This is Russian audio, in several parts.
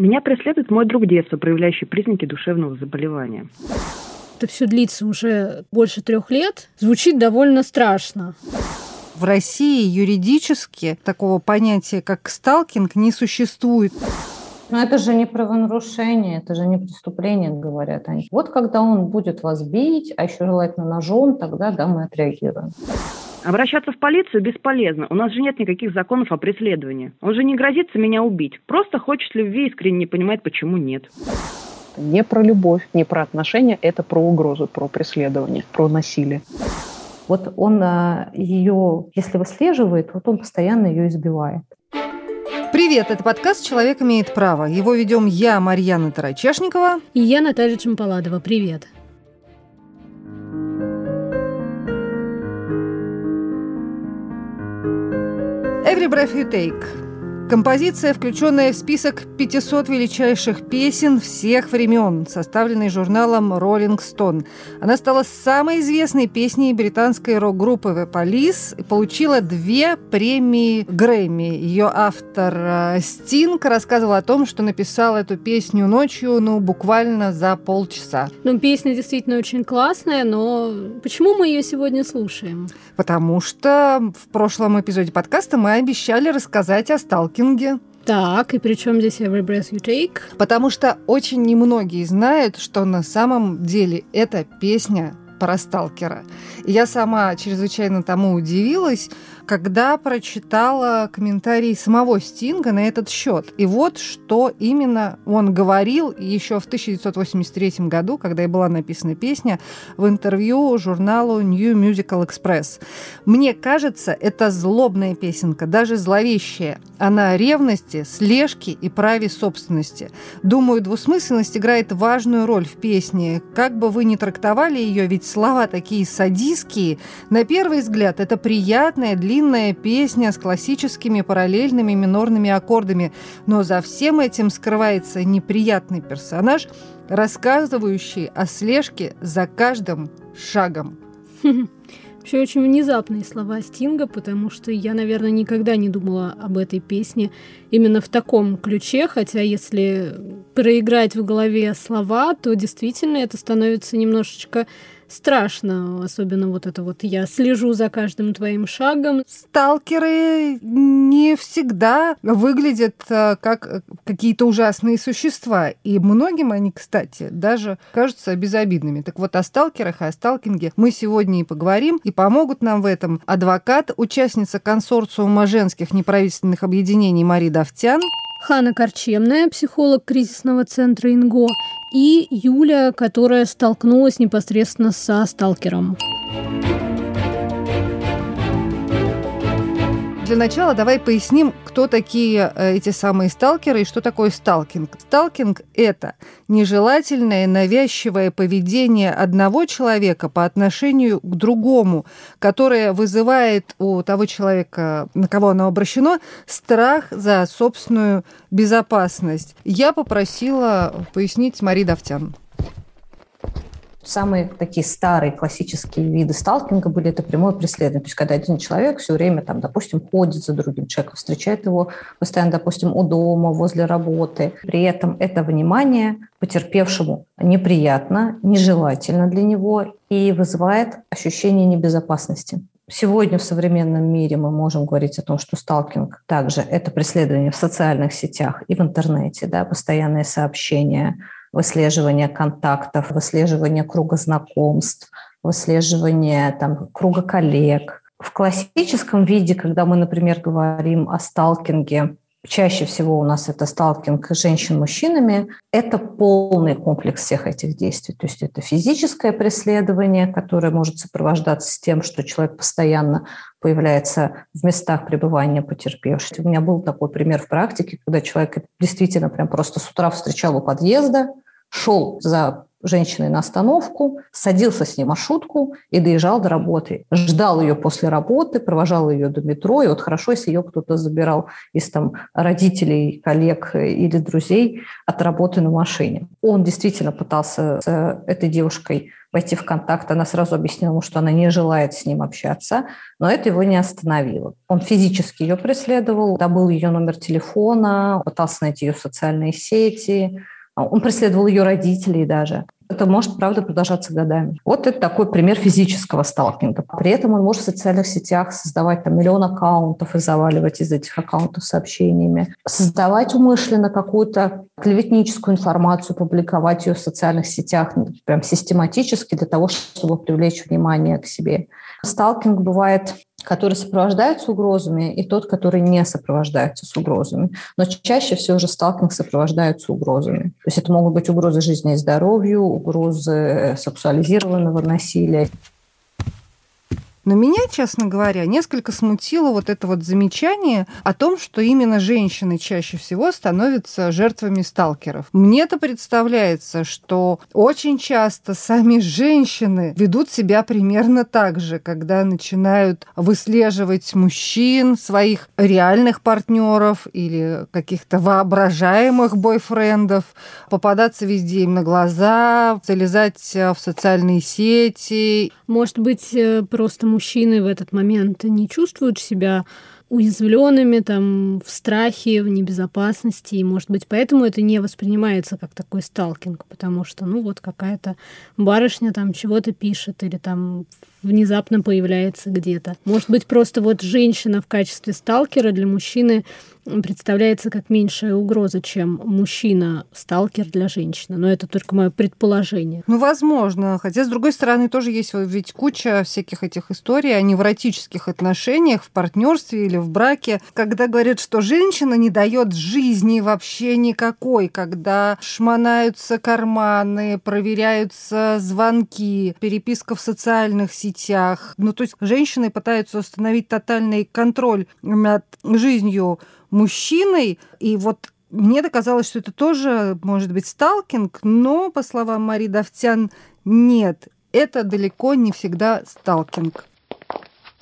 Меня преследует мой друг детства, проявляющий признаки душевного заболевания. Это все длится уже больше трех лет. Звучит довольно страшно. В России юридически такого понятия, как сталкинг, не существует. Но это же не правонарушение, это же не преступление, говорят они. Вот когда он будет вас бить, а еще желательно ножом, тогда да, мы отреагируем. Обращаться в полицию бесполезно. У нас же нет никаких законов о преследовании. Он же не грозится меня убить. Просто хочет любви и искренне не понимает, почему нет. Не про любовь, не про отношения, это про угрозу, про преследование, про насилие. Вот он а, ее, если выслеживает, вот он постоянно ее избивает. Привет, это подкаст «Человек имеет право». Его ведем я, Марьяна Тарачешникова. И я, Наталья Чемпаладова. Привет. very brief you take. Композиция, включенная в список 500 величайших песен всех времен, составленный журналом Rolling Stone. Она стала самой известной песней британской рок-группы The Police и получила две премии Грэмми. Ее автор э, Стинг рассказывал о том, что написал эту песню ночью, ну, буквально за полчаса. Ну, песня действительно очень классная, но почему мы ее сегодня слушаем? Потому что в прошлом эпизоде подкаста мы обещали рассказать о сталкинге. Так, и при чем здесь Every Breath You Take? Потому что очень немногие знают, что на самом деле эта песня про сталкера. И я сама чрезвычайно тому удивилась, когда прочитала комментарии самого Стинга на этот счет. И вот что именно он говорил еще в 1983 году, когда и была написана песня, в интервью журналу New Musical Express. «Мне кажется, это злобная песенка, даже зловещая. Она о ревности, слежке и праве собственности. Думаю, двусмысленность играет важную роль в песне. Как бы вы ни трактовали ее, ведь слова такие садистские. На первый взгляд, это приятная, длинная песня с классическими параллельными минорными аккордами, но за всем этим скрывается неприятный персонаж, рассказывающий о слежке за каждым шагом. Вообще очень внезапные слова Стинга, потому что я, наверное, никогда не думала об этой песне именно в таком ключе, хотя если проиграть в голове слова, то действительно это становится немножечко страшно, особенно вот это вот «я слежу за каждым твоим шагом». Сталкеры не всегда выглядят э, как э, какие-то ужасные существа, и многим они, кстати, даже кажутся безобидными. Так вот, о сталкерах и о сталкинге мы сегодня и поговорим, и помогут нам в этом адвокат, участница консорциума женских неправительственных объединений Мария Давтян, Хана Корчемная, психолог кризисного центра ИНГО, и Юля, которая столкнулась непосредственно со сталкером. Для начала давай поясним, кто такие э, эти самые сталкеры и что такое сталкинг. Сталкинг – это нежелательное, навязчивое поведение одного человека по отношению к другому, которое вызывает у того человека, на кого оно обращено, страх за собственную безопасность. Я попросила пояснить Мари Давтян. Самые такие старые классические виды сталкинга были это прямое преследование. То есть когда один человек все время, там, допустим, ходит за другим человеком, встречает его постоянно, допустим, у дома, возле работы. При этом это внимание потерпевшему неприятно, нежелательно для него и вызывает ощущение небезопасности. Сегодня в современном мире мы можем говорить о том, что сталкинг также это преследование в социальных сетях и в интернете, да, постоянные сообщения, выслеживание контактов, выслеживание круга знакомств, выслеживание там, круга коллег. В классическом виде, когда мы, например, говорим о сталкинге, чаще всего у нас это сталкинг женщин мужчинами, это полный комплекс всех этих действий. То есть это физическое преследование, которое может сопровождаться с тем, что человек постоянно появляется в местах пребывания потерпевших. У меня был такой пример в практике, когда человек действительно прям просто с утра встречал у подъезда, шел за женщиной на остановку, садился с ней маршрутку и доезжал до работы. Ждал ее после работы, провожал ее до метро, и вот хорошо, если ее кто-то забирал из там родителей, коллег или друзей от работы на машине. Он действительно пытался с этой девушкой войти в контакт. Она сразу объяснила ему, что она не желает с ним общаться, но это его не остановило. Он физически ее преследовал, добыл ее номер телефона, пытался найти ее в социальные сети, он преследовал ее родителей даже. Это может, правда, продолжаться годами. Вот это такой пример физического сталкинга. При этом он может в социальных сетях создавать там миллион аккаунтов и заваливать из этих аккаунтов сообщениями. Создавать умышленно какую-то клеветническую информацию, публиковать ее в социальных сетях ну, прям систематически для того, чтобы привлечь внимание к себе. Сталкинг бывает который сопровождается угрозами, и тот, который не сопровождается с угрозами. Но чаще всего же сталкинг сопровождается угрозами. То есть это могут быть угрозы жизни и здоровью, угрозы сексуализированного насилия. Но меня, честно говоря, несколько смутило вот это вот замечание о том, что именно женщины чаще всего становятся жертвами сталкеров. Мне-то представляется, что очень часто сами женщины ведут себя примерно так же, когда начинают выслеживать мужчин, своих реальных партнеров или каких-то воображаемых бойфрендов, попадаться везде им на глаза, залезать в социальные сети. Может быть, э, просто мужчины в этот момент не чувствуют себя уязвленными, там, в страхе, в небезопасности, и, может быть, поэтому это не воспринимается как такой сталкинг, потому что, ну, вот какая-то барышня там чего-то пишет или там внезапно появляется где-то. Может быть, просто вот женщина в качестве сталкера для мужчины представляется как меньшая угроза, чем мужчина-сталкер для женщины. Но это только мое предположение. Ну, возможно. Хотя, с другой стороны, тоже есть ведь куча всяких этих историй о невротических отношениях в партнерстве или в браке, когда говорят, что женщина не дает жизни вообще никакой, когда шмонаются карманы, проверяются звонки, переписка в социальных сетях. Ну, то есть женщины пытаются установить тотальный контроль над жизнью мужчиной. И вот мне доказалось, что это тоже может быть сталкинг, но, по словам Мари Давтян, нет, это далеко не всегда сталкинг.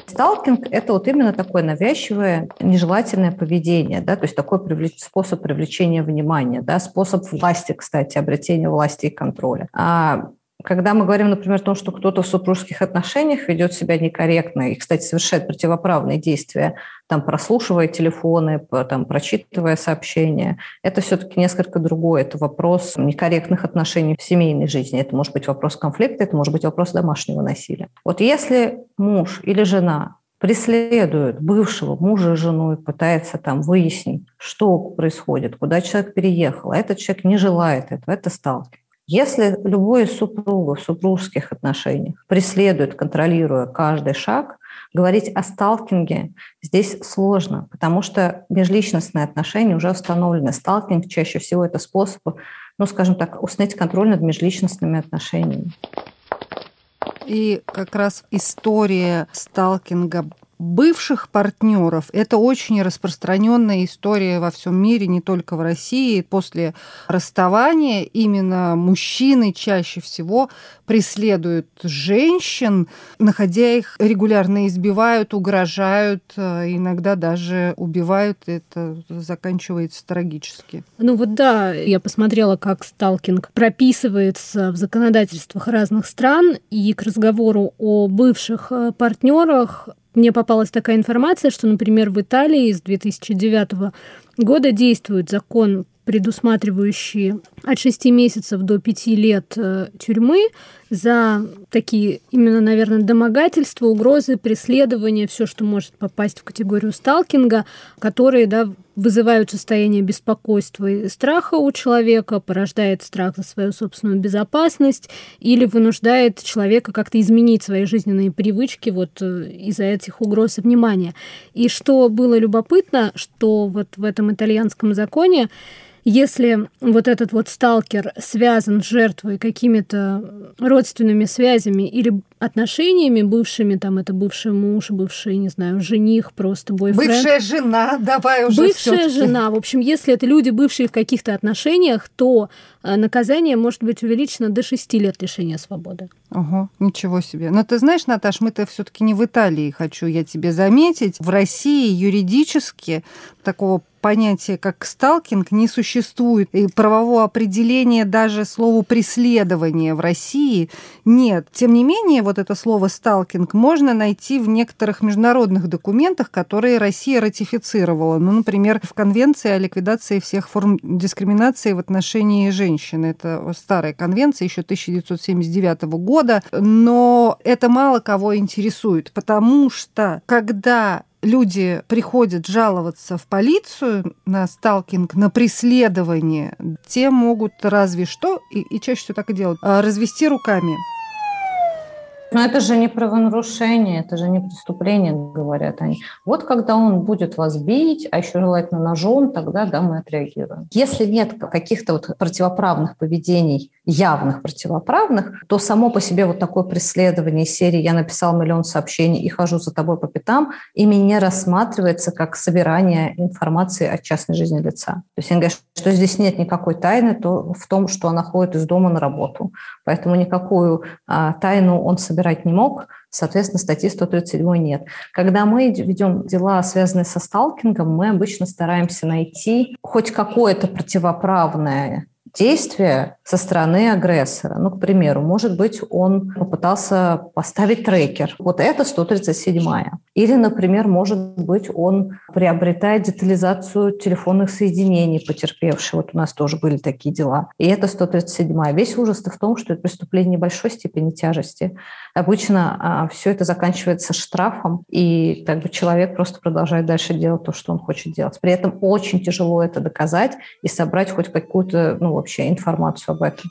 Сталкинг – это вот именно такое навязчивое, нежелательное поведение, да, то есть такой привлеч... способ привлечения внимания, да, способ власти, кстати, обретения власти и контроля. А когда мы говорим, например, о том, что кто-то в супружеских отношениях ведет себя некорректно и, кстати, совершает противоправные действия, там, прослушивая телефоны, там, прочитывая сообщения, это все-таки несколько другое. Это вопрос некорректных отношений в семейной жизни. Это может быть вопрос конфликта, это может быть вопрос домашнего насилия. Вот если муж или жена преследует бывшего мужа и жену и пытается там выяснить, что происходит, куда человек переехал, а этот человек не желает этого, это сталкер. Если любой из супругов в супружеских отношениях преследует, контролируя каждый шаг, говорить о сталкинге здесь сложно, потому что межличностные отношения уже установлены. Сталкинг чаще всего это способ, ну, скажем так, установить контроль над межличностными отношениями. И как раз история сталкинга бывших партнеров. Это очень распространенная история во всем мире, не только в России. После расставания именно мужчины чаще всего преследуют женщин, находя их регулярно избивают, угрожают, э, иногда даже убивают. Это заканчивается трагически. Ну вот да, я посмотрела, как сталкинг прописывается в законодательствах разных стран, и к разговору о бывших э, партнерах мне попалась такая информация, что, например, в Италии с 2009 года действует закон, предусматривающий от 6 месяцев до 5 лет э, тюрьмы за такие именно, наверное, домогательства, угрозы, преследования, все, что может попасть в категорию сталкинга, которые да, вызывают состояние беспокойства и страха у человека, порождает страх за свою собственную безопасность или вынуждает человека как-то изменить свои жизненные привычки вот э, из-за этих угроз и внимания. И что было любопытно, что вот в этом итальянском законе если вот этот вот сталкер связан с жертвой какими-то родственными связями или отношениями бывшими, там это бывший муж, бывший, не знаю, жених, просто бойфренд. Бывшая жена, давай уже Бывшая жена. В общем, если это люди, бывшие в каких-то отношениях, то э, наказание может быть увеличено до 6 лет лишения свободы. Ого, ничего себе. Но ты знаешь, Наташ, мы-то все-таки не в Италии, хочу я тебе заметить. В России юридически такого понятия, как сталкинг, не существует. И правового определения даже слову преследование в России нет. Тем не менее, вот это слово сталкинг можно найти в некоторых международных документах, которые Россия ратифицировала. Ну, например, в Конвенции о ликвидации всех форм дискриминации в отношении женщин. Это старая конвенция еще 1979 года. Но это мало кого интересует, потому что когда люди приходят жаловаться в полицию на сталкинг, на преследование, те могут разве что, и, и чаще всего так и делают, а, развести руками. Но это же не правонарушение, это же не преступление, говорят они. Вот когда он будет вас бить, а еще желательно ножом, тогда да, мы отреагируем. Если нет каких-то вот противоправных поведений, явных противоправных, то само по себе вот такое преследование серии «Я написал миллион сообщений и хожу за тобой по пятам» ими не рассматривается как собирание информации о частной жизни лица. То есть они говорят, что здесь нет никакой тайны то в том, что она ходит из дома на работу. Поэтому никакую а, тайну он собирает собирать не мог, соответственно, статьи 137 нет. Когда мы ведем дела, связанные со сталкингом, мы обычно стараемся найти хоть какое-то противоправное действие со стороны агрессора. Ну, к примеру, может быть, он попытался поставить трекер. Вот это 137 Или, например, может быть, он приобретает детализацию телефонных соединений потерпевшего. Вот у нас тоже были такие дела. И это 137 Весь ужас в том, что это преступление небольшой степени тяжести. Обычно а, все это заканчивается штрафом, и как бы человек просто продолжает дальше делать то, что он хочет делать. При этом очень тяжело это доказать и собрать хоть какую-то, ну, вообще информацию об этом.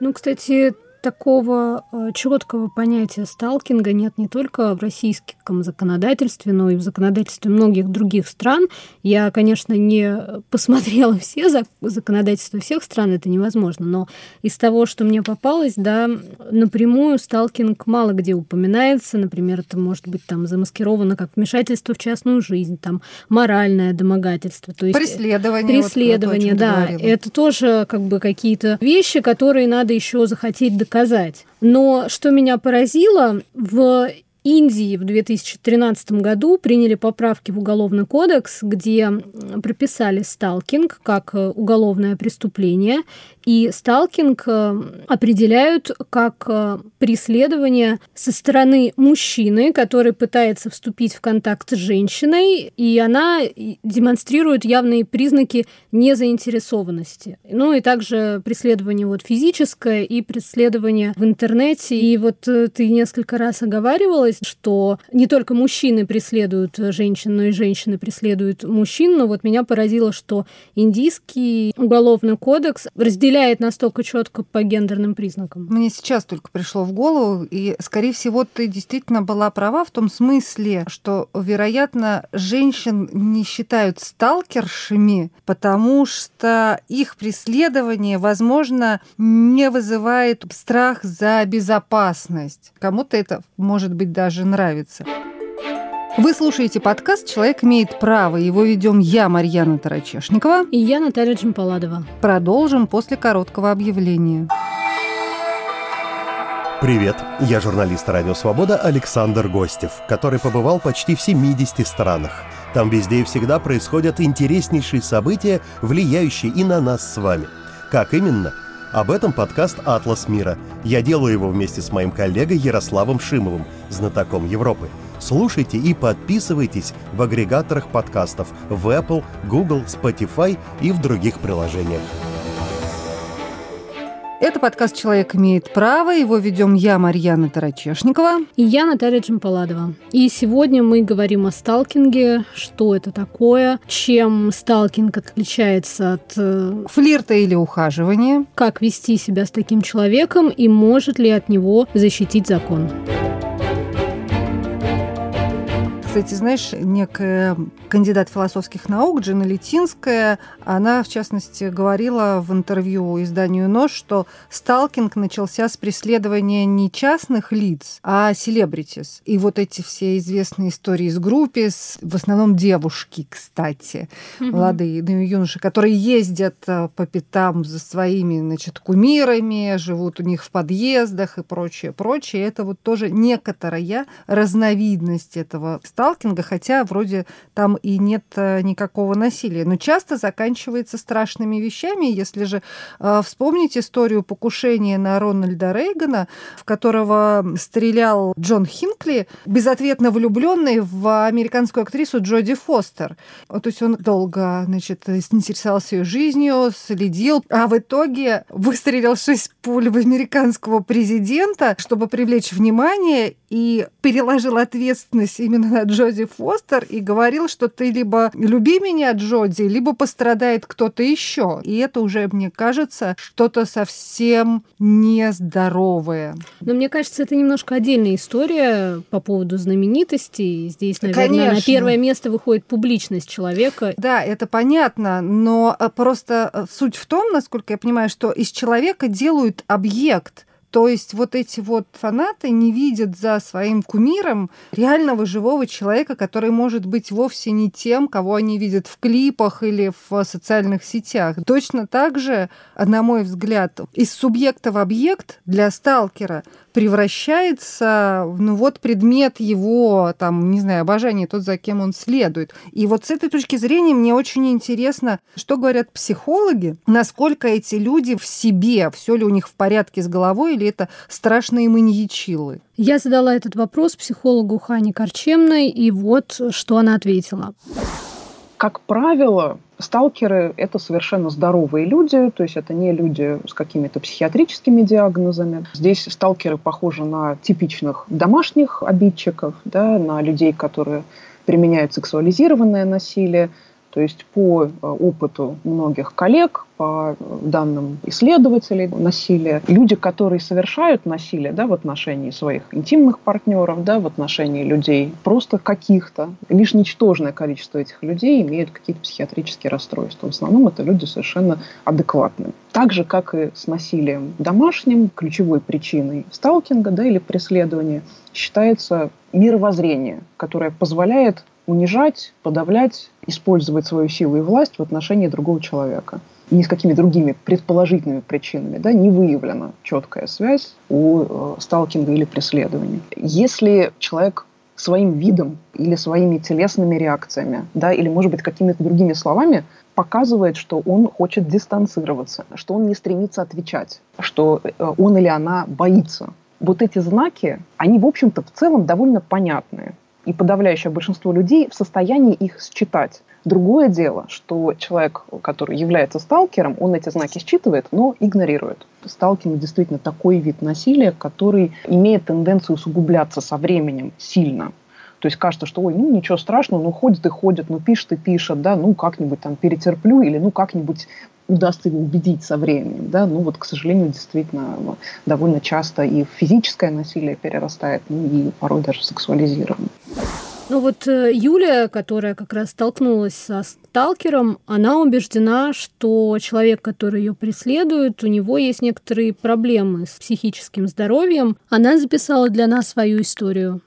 Ну, кстати, такого э, четкого понятия сталкинга нет не только в российском законодательстве, но и в законодательстве многих других стран. Я, конечно, не посмотрела все законодательства всех стран, это невозможно, но из того, что мне попалось, да, напрямую сталкинг мало где упоминается. Например, это может быть там замаскировано как вмешательство в частную жизнь, там моральное домогательство. То есть преследование. Преследование, вот, да. Это тоже как бы какие-то вещи, которые надо еще захотеть доказать сказать. Но что меня поразило, в Индии в 2013 году приняли поправки в Уголовный кодекс, где прописали сталкинг как э, уголовное преступление, и сталкинг э, определяют как э, преследование со стороны мужчины, который пытается вступить в контакт с женщиной, и она демонстрирует явные признаки незаинтересованности. Ну и также преследование вот физическое и преследование в интернете. И вот ты несколько раз оговаривалась, что не только мужчины преследуют женщин, но и женщины преследуют мужчин. Но вот меня поразило, что индийский уголовный кодекс разделяет настолько четко по гендерным признакам. Мне сейчас только пришло в голову, и, скорее всего, ты действительно была права в том смысле, что, вероятно, женщин не считают сталкершами, потому что их преследование, возможно, не вызывает страх за безопасность. Кому-то это, может быть, даже нравится. Вы слушаете подкаст «Человек имеет право». Его ведем я, Марьяна Тарачешникова. И я, Наталья Джампаладова. Продолжим после короткого объявления. Привет, я журналист «Радио Свобода» Александр Гостев, который побывал почти в 70 странах. Там везде и всегда происходят интереснейшие события, влияющие и на нас с вами. Как именно? Об этом подкаст «Атлас мира». Я делаю его вместе с моим коллегой Ярославом Шимовым, знатоком Европы – Слушайте и подписывайтесь в агрегаторах подкастов в Apple, Google, Spotify и в других приложениях. Это подкаст «Человек имеет право». Его ведем я, Марьяна Тарачешникова. И я, Наталья Джампаладова. И сегодня мы говорим о сталкинге, что это такое, чем сталкинг отличается от... Э, Флирта или ухаживания. Как вести себя с таким человеком и может ли от него защитить закон. Кстати, знаешь, некая кандидат философских наук Джина Летинская, она, в частности, говорила в интервью изданию «Нож», что сталкинг начался с преследования не частных лиц, а селебритис. И вот эти все известные истории из группы, в основном девушки, кстати, mm-hmm. молодые ну, юноши, которые ездят э, по пятам за своими, значит, кумирами, живут у них в подъездах и прочее, прочее. Это вот тоже некоторая разновидность этого сталкинга, хотя вроде там и нет э, никакого насилия. Но часто заканчивается страшными вещами. Если же э, вспомнить историю покушения на Рональда Рейгана, в которого стрелял Джон Хинкли, безответно влюбленный в американскую актрису Джоди Фостер. То есть он долго, значит, интересовался ее жизнью, следил, а в итоге выстрелил шесть пуль в американского президента, чтобы привлечь внимание, и переложил ответственность именно на Джоди Фостер и говорил, что ты либо люби меня, Джоди, либо пострадает кто-то еще. И это уже, мне кажется, что-то совсем нездоровое. Но мне кажется, это немножко отдельная история по поводу знаменитости. Здесь, наверное, Конечно. на первое место выходит публичность человека. Да, это понятно, но э, просто э, суть в том, насколько я понимаю, что из человека делают объект. То есть вот эти вот фанаты не видят за своим кумиром реального живого человека, который может быть вовсе не тем, кого они видят в клипах или в социальных сетях. Точно так же, на мой взгляд, из субъекта в объект для сталкера превращается, ну вот предмет его, там, не знаю, обожания, тот, за кем он следует. И вот с этой точки зрения мне очень интересно, что говорят психологи, насколько эти люди в себе, все ли у них в порядке с головой, или это страшные маньячилы. Я задала этот вопрос психологу Хане Корчемной, и вот что она ответила. Как правило, Сталкеры – это совершенно здоровые люди, то есть это не люди с какими-то психиатрическими диагнозами. Здесь сталкеры похожи на типичных домашних обидчиков, да, на людей, которые применяют сексуализированное насилие, то есть по э, опыту многих коллег, по данным исследователей насилия, люди, которые совершают насилие да, в отношении своих интимных партнеров, да, в отношении людей просто каких-то, лишь ничтожное количество этих людей имеют какие-то психиатрические расстройства. В основном это люди совершенно адекватные. Так же, как и с насилием домашним, ключевой причиной сталкинга да, или преследования считается мировоззрение, которое позволяет унижать, подавлять, использовать свою силу и власть в отношении другого человека. Ни с какими другими предположительными причинами да, не выявлена четкая связь у э, сталкинга или преследования. Если человек своим видом или своими телесными реакциями, да, или, может быть, какими-то другими словами показывает, что он хочет дистанцироваться, что он не стремится отвечать, что э, он или она боится. Вот эти знаки, они, в общем-то, в целом довольно понятные и подавляющее большинство людей в состоянии их считать. Другое дело, что человек, который является сталкером, он эти знаки считывает, но игнорирует. Сталкинг действительно такой вид насилия, который имеет тенденцию усугубляться со временем сильно. То есть кажется, что ой, ну ничего страшного, ну ходит и ходит, ну пишет и пишет, да, ну как-нибудь там перетерплю или ну как-нибудь удастся его убедить со временем. Да? Ну вот, к сожалению, действительно довольно часто и физическое насилие перерастает, ну и порой даже сексуализированное. Ну вот э, Юлия, которая как раз столкнулась со сталкером, она убеждена, что человек, который ее преследует, у него есть некоторые проблемы с психическим здоровьем. Она записала для нас свою историю.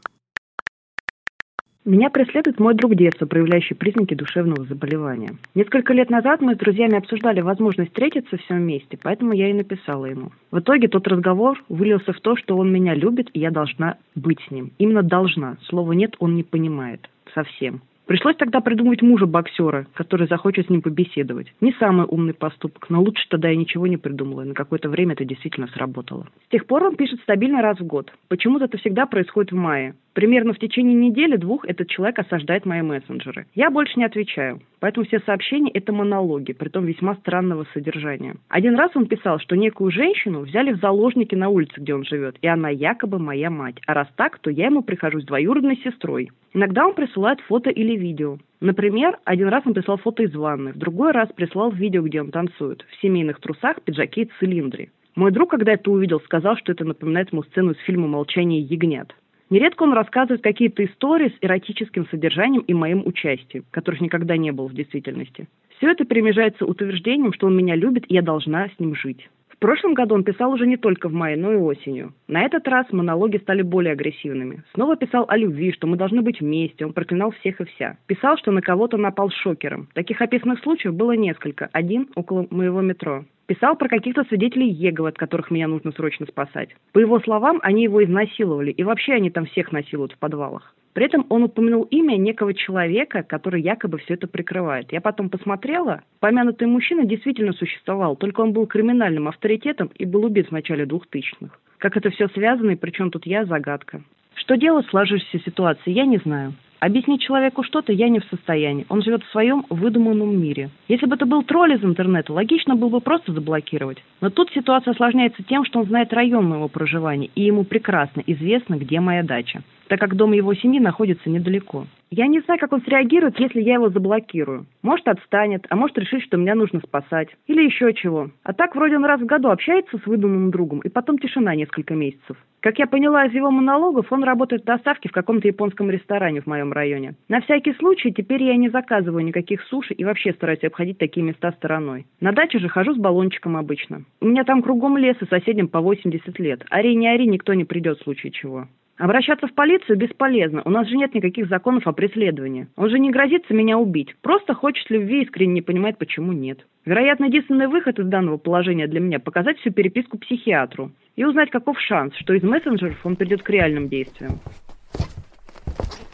Меня преследует мой друг детства, проявляющий признаки душевного заболевания. Несколько лет назад мы с друзьями обсуждали возможность встретиться все вместе, поэтому я и написала ему. В итоге тот разговор вылился в то, что он меня любит, и я должна быть с ним. Именно должна. Слова «нет» он не понимает. Совсем. Пришлось тогда придумать мужа боксера, который захочет с ним побеседовать. Не самый умный поступок, но лучше тогда я ничего не придумала, и на какое-то время это действительно сработало. С тех пор он пишет стабильно раз в год. Почему-то это всегда происходит в мае. Примерно в течение недели-двух этот человек осаждает мои мессенджеры. Я больше не отвечаю. Поэтому все сообщения – это монологи, притом весьма странного содержания. Один раз он писал, что некую женщину взяли в заложники на улице, где он живет, и она якобы моя мать. А раз так, то я ему прихожусь двоюродной сестрой. Иногда он присылает фото или видео. Например, один раз он прислал фото из ванны, в другой раз прислал видео, где он танцует, в семейных трусах, пиджаке и цилиндре. Мой друг, когда это увидел, сказал, что это напоминает ему сцену из фильма «Молчание ягнят». Нередко он рассказывает какие-то истории с эротическим содержанием и моим участием, которых никогда не было в действительности. Все это перемежается утверждением, что он меня любит, и я должна с ним жить. В прошлом году он писал уже не только в мае, но и осенью. На этот раз монологи стали более агрессивными. Снова писал о любви, что мы должны быть вместе, он проклинал всех и вся. Писал, что на кого-то напал шокером. Таких описанных случаев было несколько, один около моего метро. Писал про каких-то свидетелей Еговы, от которых меня нужно срочно спасать. По его словам, они его изнасиловали, и вообще они там всех насилуют в подвалах. При этом он упомянул имя некого человека, который якобы все это прикрывает. Я потом посмотрела. Помянутый мужчина действительно существовал, только он был криминальным авторитетом и был убит в начале 2000-х. Как это все связано и причем тут я – загадка. Что делать в сложившейся ситуации, я не знаю. Объяснить человеку что-то я не в состоянии. Он живет в своем выдуманном мире. Если бы это был тролль из интернета, логично было бы просто заблокировать. Но тут ситуация осложняется тем, что он знает район моего проживания, и ему прекрасно известно, где моя дача так как дом его семьи находится недалеко. Я не знаю, как он среагирует, если я его заблокирую. Может, отстанет, а может, решить, что меня нужно спасать. Или еще чего. А так, вроде он раз в году общается с выдуманным другом, и потом тишина несколько месяцев. Как я поняла из его монологов, он работает в доставке в каком-то японском ресторане в моем районе. На всякий случай, теперь я не заказываю никаких суши и вообще стараюсь обходить такие места стороной. На даче же хожу с баллончиком обычно. У меня там кругом лес и соседям по 80 лет. Ари не ари, никто не придет в случае чего. Обращаться в полицию бесполезно. У нас же нет никаких законов о преследовании. Он же не грозится меня убить. Просто хочет любви и искренне не понимает, почему нет. Вероятно, единственный выход из данного положения для меня – показать всю переписку психиатру и узнать, каков шанс, что из мессенджеров он придет к реальным действиям.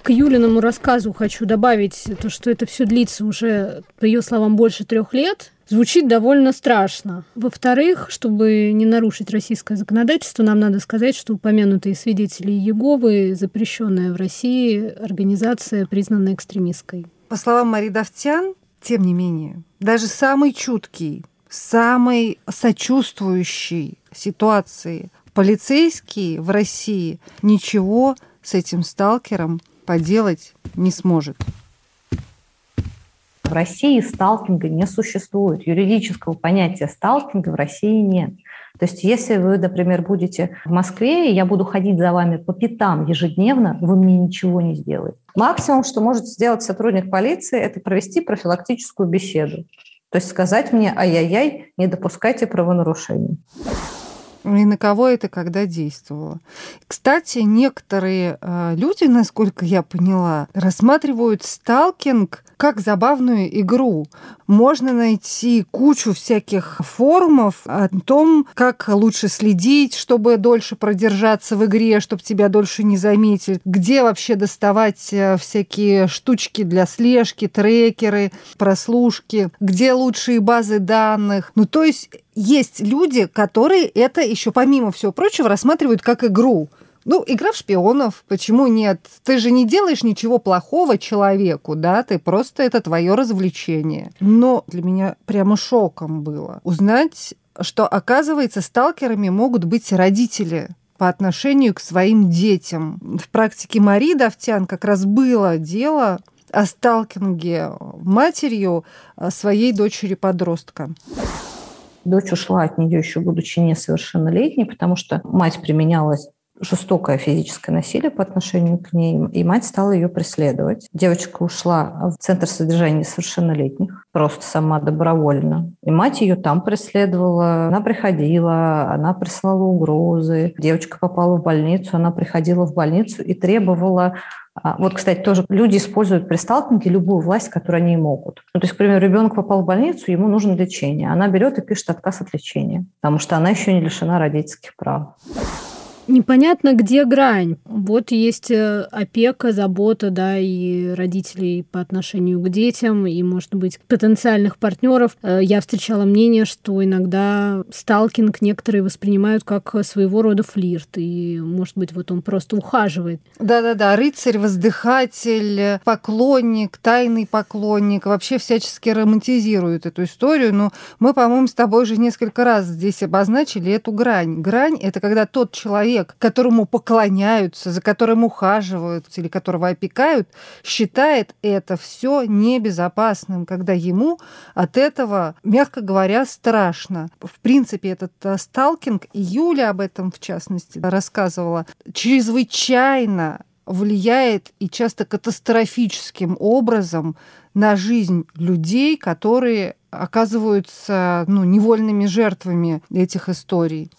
К Юлиному рассказу хочу добавить то, что это все длится уже, по ее словам, больше трех лет, звучит довольно страшно. Во-вторых, чтобы не нарушить российское законодательство, нам надо сказать, что упомянутые свидетели Еговы запрещенная в России организация, признана экстремистской. По словам Мари Давтян, тем не менее, даже самый чуткий, самый сочувствующий ситуации полицейский в России ничего с этим сталкером поделать не сможет. В России сталкинга не существует. Юридического понятия сталкинга в России нет. То есть если вы, например, будете в Москве, и я буду ходить за вами по пятам ежедневно, вы мне ничего не сделаете. Максимум, что может сделать сотрудник полиции, это провести профилактическую беседу. То есть сказать мне «ай-яй-яй, не допускайте правонарушений». И на кого это когда действовало. Кстати, некоторые э, люди, насколько я поняла, рассматривают сталкинг как забавную игру. Можно найти кучу всяких форумов о том, как лучше следить, чтобы дольше продержаться в игре, чтобы тебя дольше не заметили, где вообще доставать э, всякие штучки для слежки, трекеры, прослушки, где лучшие базы данных. Ну, то есть есть люди, которые это еще помимо всего прочего рассматривают как игру. Ну, игра в шпионов, почему нет? Ты же не делаешь ничего плохого человеку, да? Ты просто это твое развлечение. Но для меня прямо шоком было узнать, что, оказывается, сталкерами могут быть родители по отношению к своим детям. В практике Марии Давтян как раз было дело о сталкинге матерью своей дочери-подростка. Дочь ушла от нее еще будучи несовершеннолетней, потому что мать применялась жестокое физическое насилие по отношению к ней, и мать стала ее преследовать. Девочка ушла в центр содержания несовершеннолетних, просто сама добровольно. И мать ее там преследовала, она приходила, она прислала угрозы. Девочка попала в больницу, она приходила в больницу и требовала а, вот, кстати, тоже люди используют при сталкинге любую власть, которую они могут. Ну, то есть, к примеру, ребенок попал в больницу, ему нужно лечение. Она берет и пишет отказ от лечения, потому что она еще не лишена родительских прав. Непонятно, где грань. Вот есть э, опека, забота, да, и родителей по отношению к детям, и, может быть, потенциальных партнеров. Э, я встречала мнение, что иногда сталкинг некоторые воспринимают как своего рода флирт, и, может быть, вот он просто ухаживает. Да-да-да, рыцарь, воздыхатель, поклонник, тайный поклонник, вообще всячески романтизируют эту историю, но мы, по-моему, с тобой уже несколько раз здесь обозначили эту грань. Грань — это когда тот человек, человек, которому поклоняются, за которым ухаживают или которого опекают, считает это все небезопасным, когда ему от этого, мягко говоря, страшно. В принципе, этот э, сталкинг, и Юля об этом, в частности, рассказывала, чрезвычайно влияет и часто катастрофическим образом на жизнь людей, которые оказываются ну, невольными жертвами этих историй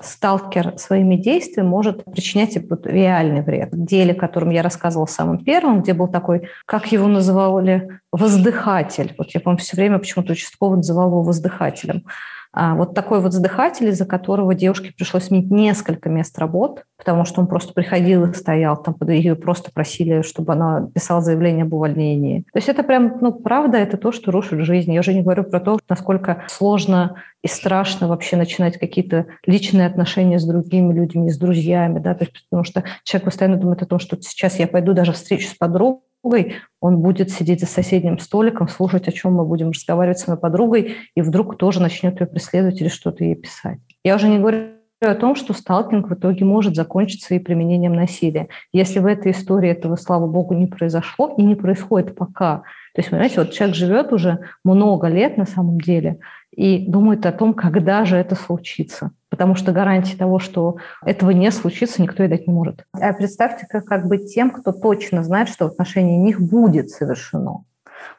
сталкер своими действиями может причинять реальный вред. В деле, о котором я рассказывала самым первым, где был такой, как его называли, воздыхатель. Вот я, помню, все время почему-то участковый называл его воздыхателем. А вот такой вот вздыхатель, из-за которого девушке пришлось сменить несколько мест работ, потому что он просто приходил и стоял там, ее просто просили, чтобы она писала заявление об увольнении. То есть это прям, ну, правда, это то, что рушит жизнь. Я уже не говорю про то, насколько сложно и страшно вообще начинать какие-то личные отношения с другими людьми, с друзьями, да, то есть, потому что человек постоянно думает о том, что сейчас я пойду даже встречу с подругой, подругой, он будет сидеть за соседним столиком, слушать, о чем мы будем разговаривать с моей подругой, и вдруг тоже начнет ее преследовать или что-то ей писать. Я уже не говорю о том, что сталкинг в итоге может закончиться и применением насилия. Если в этой истории этого, слава богу, не произошло и не происходит пока. То есть, понимаете, вот человек живет уже много лет на самом деле и думает о том, когда же это случится потому что гарантии того, что этого не случится, никто и дать не может. А представьте, как, как быть тем, кто точно знает, что в отношении них будет совершено.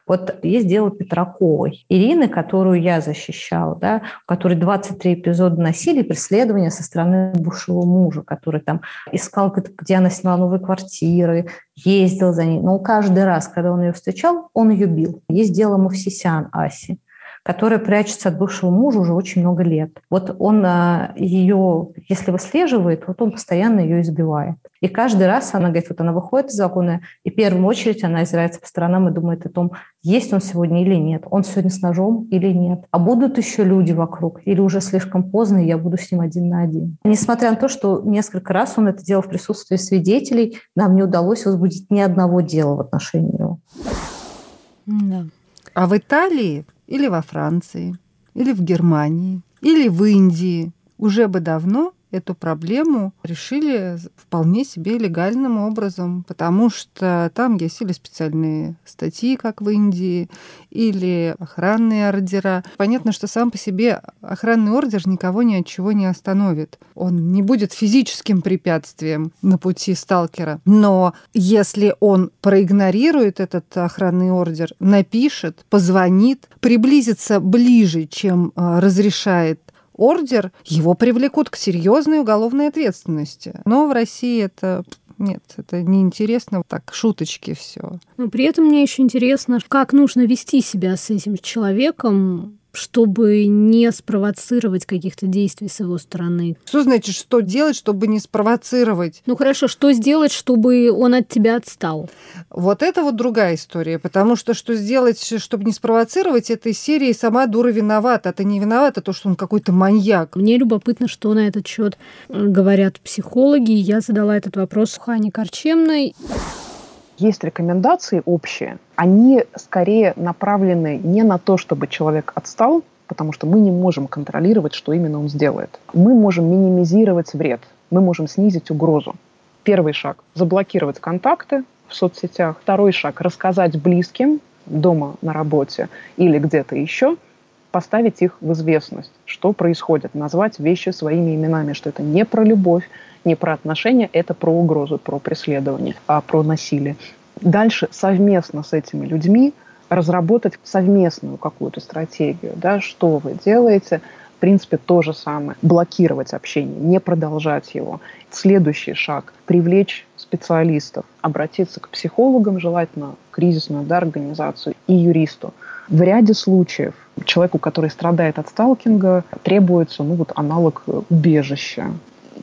Вот есть дело Петраковой. Ирины, которую я защищала, да, у которой 23 эпизода насилия преследования со стороны бывшего мужа, который там искал, где она сняла новые квартиры, ездил за ней. Но каждый раз, когда он ее встречал, он ее бил. Есть дело Мавсисян Аси которая прячется от бывшего мужа уже очень много лет. Вот он а, ее, если выслеживает, вот он постоянно ее избивает. И каждый раз она говорит, вот она выходит из вагона, и в первую очередь она озирается по сторонам и думает о том, есть он сегодня или нет, он сегодня с ножом или нет, а будут еще люди вокруг, или уже слишком поздно, и я буду с ним один на один. Несмотря на то, что несколько раз он это делал в присутствии свидетелей, нам не удалось возбудить ни одного дела в отношении его. Да. А в Италии или во Франции, или в Германии, или в Индии. Уже бы давно эту проблему решили вполне себе легальным образом, потому что там есть или специальные статьи, как в Индии, или охранные ордера. Понятно, что сам по себе охранный ордер никого ни от чего не остановит. Он не будет физическим препятствием на пути сталкера. Но если он проигнорирует этот охранный ордер, напишет, позвонит, приблизится ближе, чем а, разрешает ордер, его привлекут к серьезной уголовной ответственности. Но в России это нет, это неинтересно. Так, шуточки все. Но при этом мне еще интересно, как нужно вести себя с этим человеком, чтобы не спровоцировать каких-то действий с его стороны. Что значит, что делать, чтобы не спровоцировать? Ну хорошо, что сделать, чтобы он от тебя отстал? Вот это вот другая история, потому что что сделать, чтобы не спровоцировать, этой серии сама дура виновата. А ты не виновата, то, что он какой-то маньяк. Мне любопытно, что на этот счет говорят психологи. Я задала этот вопрос Хане Корчемной есть рекомендации общие, они скорее направлены не на то, чтобы человек отстал, потому что мы не можем контролировать, что именно он сделает. Мы можем минимизировать вред, мы можем снизить угрозу. Первый шаг – заблокировать контакты в соцсетях. Второй шаг – рассказать близким дома, на работе или где-то еще, поставить их в известность, что происходит, назвать вещи своими именами, что это не про любовь, не про отношения, это про угрозу, про преследование, а про насилие. Дальше совместно с этими людьми разработать совместную какую-то стратегию, да, что вы делаете, в принципе, то же самое. Блокировать общение, не продолжать его. Следующий шаг – привлечь специалистов, обратиться к психологам, желательно кризисную да, организацию и юристу. В ряде случаев человеку, который страдает от сталкинга, требуется ну, вот, аналог убежища.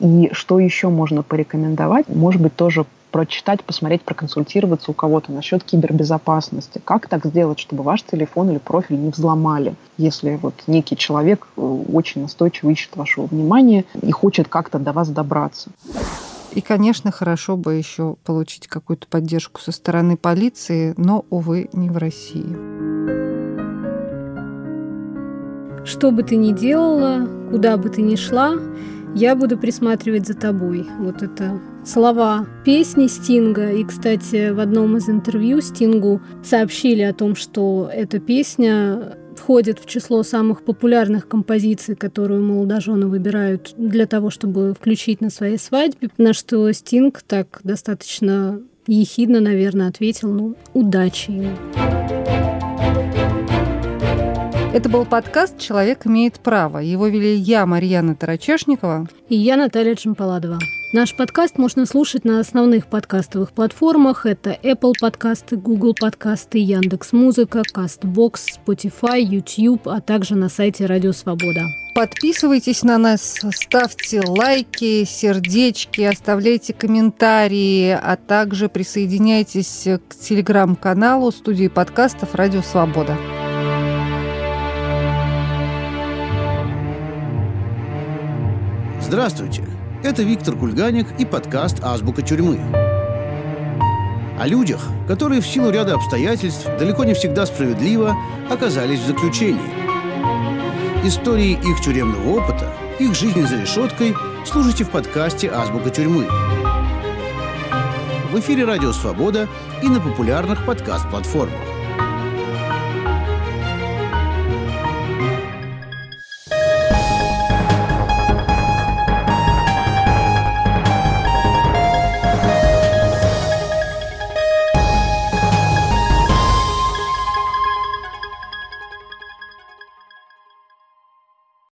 И что еще можно порекомендовать? Может быть, тоже прочитать, посмотреть, проконсультироваться у кого-то насчет кибербезопасности. Как так сделать, чтобы ваш телефон или профиль не взломали, если вот некий человек э, очень настойчиво ищет вашего внимания и хочет как-то до вас добраться. И, конечно, хорошо бы еще получить какую-то поддержку со стороны полиции, но, увы, не в России. Что бы ты ни делала, куда бы ты ни шла, Я буду присматривать за тобой. Вот это слова песни Стинга. И, кстати, в одном из интервью Стингу сообщили о том, что эта песня входит в число самых популярных композиций, которую молодожены выбирают для того, чтобы включить на своей свадьбе, на что Стинг так достаточно ехидно, наверное, ответил, ну, удачи ему. Это был подкаст «Человек имеет право». Его вели я, Марьяна Тарачешникова. И я, Наталья Джампаладова. Наш подкаст можно слушать на основных подкастовых платформах. Это Apple подкасты, Google подкасты, Яндекс Музыка, Castbox, Spotify, YouTube, а также на сайте Радио Свобода. Подписывайтесь на нас, ставьте лайки, сердечки, оставляйте комментарии, а также присоединяйтесь к телеграм-каналу студии подкастов «Радио Свобода». Здравствуйте! Это Виктор Кульганик и подкаст «Азбука тюрьмы». О людях, которые в силу ряда обстоятельств далеко не всегда справедливо оказались в заключении. Истории их тюремного опыта, их жизни за решеткой слушайте в подкасте «Азбука тюрьмы». В эфире «Радио Свобода» и на популярных подкаст-платформах.